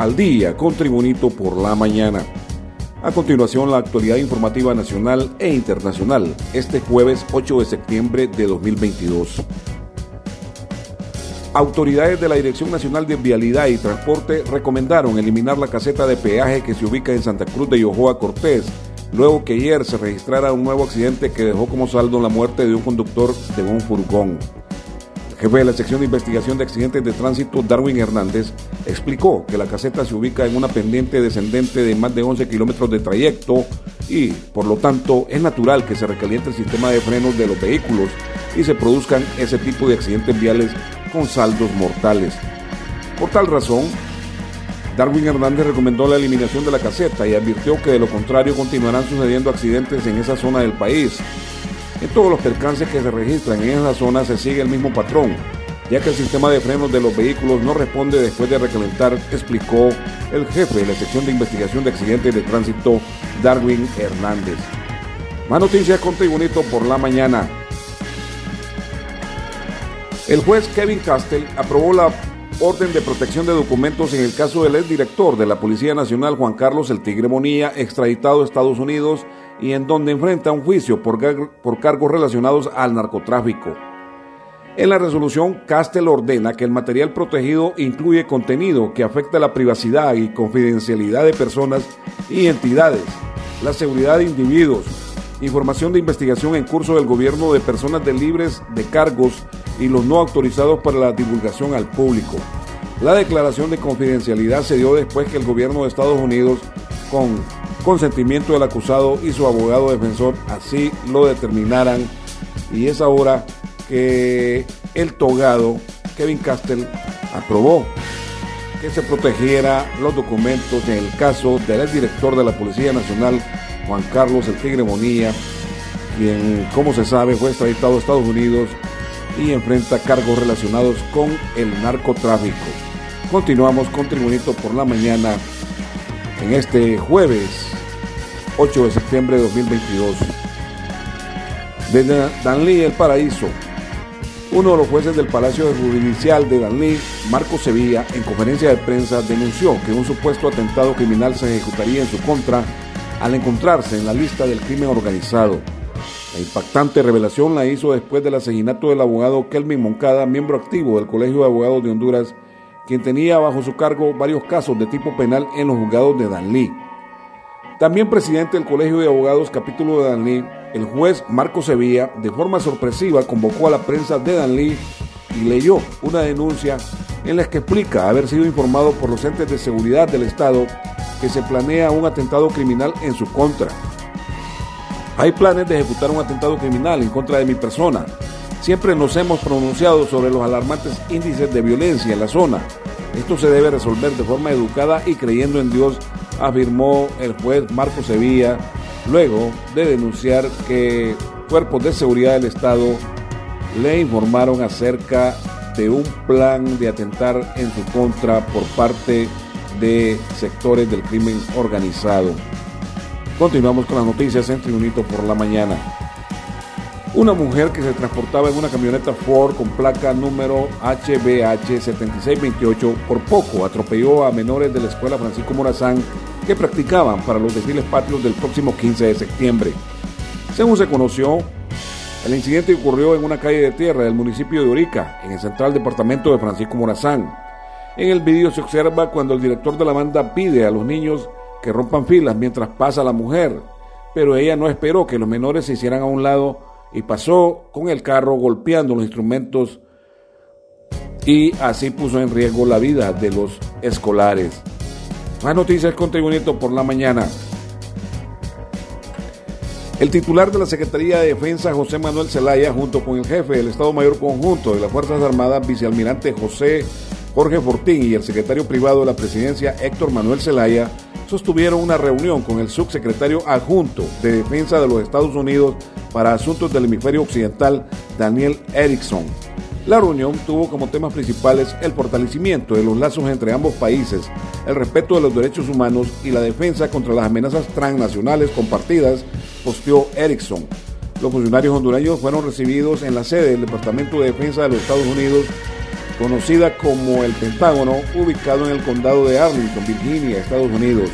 al día con Tribunito por la mañana. A continuación, la actualidad informativa nacional e internacional, este jueves 8 de septiembre de 2022. Autoridades de la Dirección Nacional de Vialidad y Transporte recomendaron eliminar la caseta de peaje que se ubica en Santa Cruz de Yojoa Cortés, luego que ayer se registrara un nuevo accidente que dejó como saldo la muerte de un conductor de un furgón jefe de la sección de investigación de accidentes de tránsito, Darwin Hernández, explicó que la caseta se ubica en una pendiente descendente de más de 11 kilómetros de trayecto y, por lo tanto, es natural que se recaliente el sistema de frenos de los vehículos y se produzcan ese tipo de accidentes viales con saldos mortales. Por tal razón, Darwin Hernández recomendó la eliminación de la caseta y advirtió que de lo contrario continuarán sucediendo accidentes en esa zona del país, en todos los percances que se registran en esa zona se sigue el mismo patrón, ya que el sistema de frenos de los vehículos no responde después de recalentar, explicó el jefe de la sección de investigación de accidentes de tránsito, Darwin Hernández. Más noticias con Tribunito por la mañana. El juez Kevin Castell aprobó la orden de protección de documentos en el caso del exdirector de la Policía Nacional Juan Carlos El Tigre Monía, extraditado a Estados Unidos y en donde enfrenta un juicio por, por cargos relacionados al narcotráfico. En la resolución, Castel ordena que el material protegido incluye contenido que afecta la privacidad y confidencialidad de personas y entidades, la seguridad de individuos, información de investigación en curso del gobierno de personas de libres de cargos y los no autorizados para la divulgación al público. La declaración de confidencialidad se dio después que el gobierno de Estados Unidos, con consentimiento del acusado y su abogado defensor así lo determinaran y es ahora que el togado Kevin Castell aprobó que se protegiera los documentos en el caso del exdirector de la Policía Nacional Juan Carlos El Tigre Monía quien como se sabe fue extraditado a Estados Unidos y enfrenta cargos relacionados con el narcotráfico. Continuamos con Tribunito por la mañana en este jueves 8 de septiembre de 2022. Desde Danlí, El Paraíso, uno de los jueces del Palacio Judicial de Danlí, Marco Sevilla, en conferencia de prensa denunció que un supuesto atentado criminal se ejecutaría en su contra al encontrarse en la lista del crimen organizado. La impactante revelación la hizo después del asesinato del abogado Kelvin Moncada, miembro activo del Colegio de Abogados de Honduras, quien tenía bajo su cargo varios casos de tipo penal en los juzgados de Danlí. También presidente del Colegio de Abogados capítulo de Danlí, el juez Marco Sevilla, de forma sorpresiva convocó a la prensa de Danlí y leyó una denuncia en la que explica haber sido informado por los entes de seguridad del Estado que se planea un atentado criminal en su contra. Hay planes de ejecutar un atentado criminal en contra de mi persona, Siempre nos hemos pronunciado sobre los alarmantes índices de violencia en la zona. Esto se debe resolver de forma educada y creyendo en Dios, afirmó el juez Marco Sevilla, luego de denunciar que cuerpos de seguridad del Estado le informaron acerca de un plan de atentar en su contra por parte de sectores del crimen organizado. Continuamos con las noticias en Tribunito por la mañana. Una mujer que se transportaba en una camioneta Ford con placa número HBH 7628 por poco atropelló a menores de la escuela Francisco Morazán que practicaban para los desfiles patrios del próximo 15 de septiembre. Según se conoció, el incidente ocurrió en una calle de tierra del municipio de Orica, en el central departamento de Francisco Morazán. En el vídeo se observa cuando el director de la banda pide a los niños que rompan filas mientras pasa la mujer, pero ella no esperó que los menores se hicieran a un lado y pasó con el carro golpeando los instrumentos y así puso en riesgo la vida de los escolares. Más noticias con por la mañana. El titular de la Secretaría de Defensa, José Manuel Zelaya, junto con el jefe del Estado Mayor Conjunto de las Fuerzas Armadas, vicealmirante José Jorge Fortín y el secretario privado de la presidencia, Héctor Manuel Zelaya, sostuvieron una reunión con el subsecretario adjunto de Defensa de los Estados Unidos para Asuntos del Hemisferio Occidental, Daniel Erickson. La reunión tuvo como temas principales el fortalecimiento de los lazos entre ambos países, el respeto de los derechos humanos y la defensa contra las amenazas transnacionales compartidas, posteó Erickson. Los funcionarios hondureños fueron recibidos en la sede del Departamento de Defensa de los Estados Unidos conocida como el Pentágono, ubicado en el condado de Arlington, Virginia, Estados Unidos.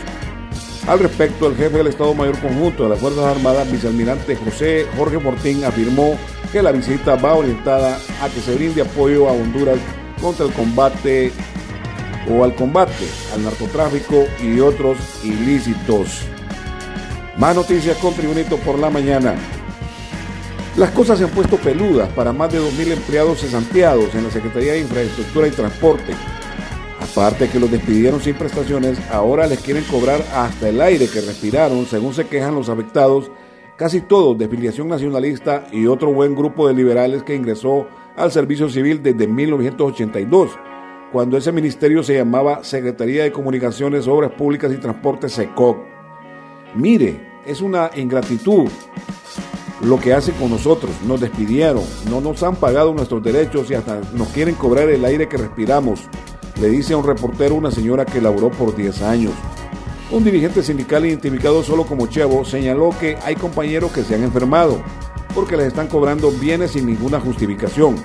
Al respecto, el jefe del Estado Mayor Conjunto de las Fuerzas Armadas, vicealmirante José Jorge Fortín, afirmó que la visita va orientada a que se brinde apoyo a Honduras contra el combate o al combate al narcotráfico y otros ilícitos. Más noticias con Tribunito por la mañana. Las cosas se han puesto peludas para más de 2.000 empleados cesanteados en la Secretaría de Infraestructura y Transporte. Aparte que los despidieron sin prestaciones, ahora les quieren cobrar hasta el aire que respiraron, según se quejan los afectados, casi todos de filiación nacionalista y otro buen grupo de liberales que ingresó al servicio civil desde 1982, cuando ese ministerio se llamaba Secretaría de Comunicaciones, Obras Públicas y Transporte SECOC. Mire, es una ingratitud lo que hacen con nosotros. Nos despidieron, no nos han pagado nuestros derechos y hasta nos quieren cobrar el aire que respiramos, le dice a un reportero una señora que laboró por 10 años. Un dirigente sindical identificado solo como Chevo señaló que hay compañeros que se han enfermado porque les están cobrando bienes sin ninguna justificación.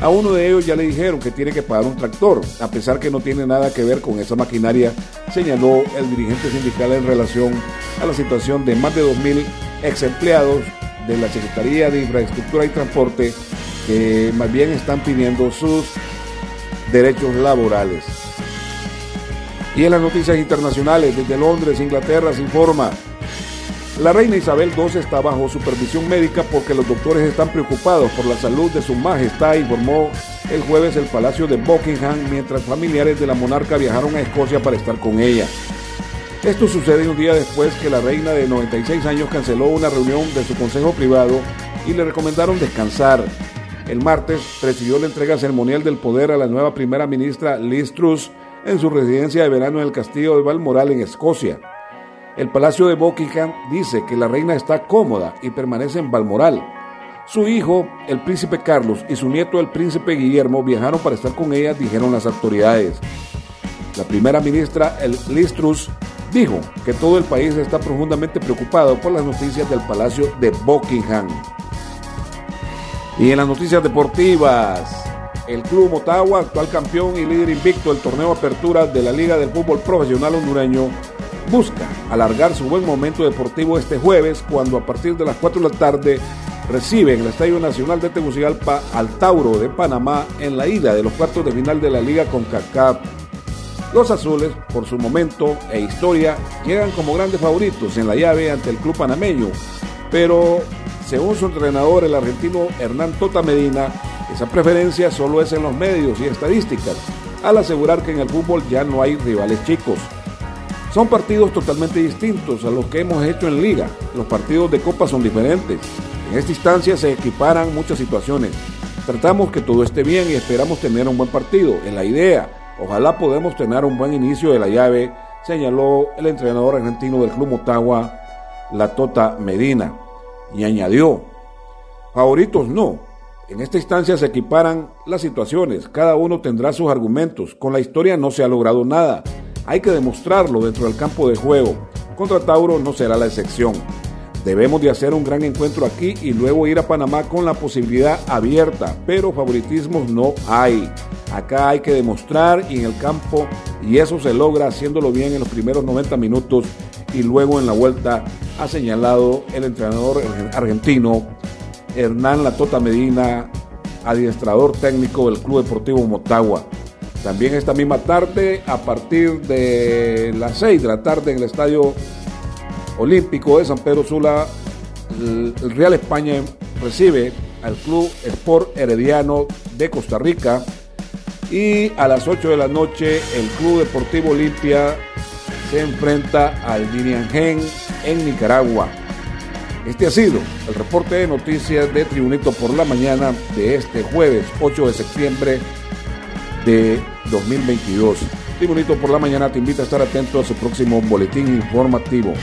A uno de ellos ya le dijeron que tiene que pagar un tractor, a pesar que no tiene nada que ver con esa maquinaria, señaló el dirigente sindical en relación a la situación de más de 2.000 ex empleados de la Secretaría de Infraestructura y Transporte que más bien están pidiendo sus derechos laborales. Y en las noticias internacionales, desde Londres, Inglaterra, se informa, la reina Isabel II está bajo supervisión médica porque los doctores están preocupados por la salud de su majestad, informó el jueves el Palacio de Buckingham mientras familiares de la monarca viajaron a Escocia para estar con ella. Esto sucede un día después que la reina de 96 años canceló una reunión de su consejo privado y le recomendaron descansar. El martes presidió la entrega ceremonial del poder a la nueva primera ministra Liz Truss en su residencia de verano en el castillo de Balmoral en Escocia. El Palacio de Buckingham dice que la reina está cómoda y permanece en Balmoral. Su hijo, el príncipe Carlos, y su nieto, el príncipe Guillermo, viajaron para estar con ella, dijeron las autoridades. La primera ministra, el Liz Truss, dijo que todo el país está profundamente preocupado por las noticias del Palacio de Buckingham. Y en las noticias deportivas, el Club Motagua, actual campeón y líder invicto del torneo Apertura de la Liga del Fútbol Profesional Hondureño, busca alargar su buen momento deportivo este jueves cuando a partir de las 4 de la tarde recibe en el Estadio Nacional de Tegucigalpa al Tauro de Panamá en la ida de los cuartos de final de la Liga con CACAP los azules, por su momento e historia, llegan como grandes favoritos en la llave ante el club panameño, pero según su entrenador, el argentino Hernán Tota Medina, esa preferencia solo es en los medios y estadísticas, al asegurar que en el fútbol ya no hay rivales chicos. Son partidos totalmente distintos a los que hemos hecho en liga. Los partidos de copa son diferentes. En esta instancia se equiparan muchas situaciones. Tratamos que todo esté bien y esperamos tener un buen partido. En la idea, Ojalá podamos tener un buen inicio de la llave, señaló el entrenador argentino del Club Motagua, la Tota Medina, y añadió, favoritos no, en esta instancia se equiparan las situaciones, cada uno tendrá sus argumentos, con la historia no se ha logrado nada, hay que demostrarlo dentro del campo de juego, contra Tauro no será la excepción. Debemos de hacer un gran encuentro aquí y luego ir a Panamá con la posibilidad abierta, pero favoritismos no hay. Acá hay que demostrar y en el campo, y eso se logra haciéndolo bien en los primeros 90 minutos y luego en la vuelta, ha señalado el entrenador argentino Hernán Latota Medina, adiestrador técnico del Club Deportivo Motagua. También esta misma tarde, a partir de las 6 de la tarde en el Estadio Olímpico de San Pedro Sula, el Real España recibe al Club Sport Herediano de Costa Rica y a las 8 de la noche el Club Deportivo Olimpia se enfrenta al Diriangén en Nicaragua. Este ha sido el reporte de noticias de Tribunito por la mañana de este jueves 8 de septiembre de 2022. Tribunito por la mañana te invita a estar atento a su próximo boletín informativo.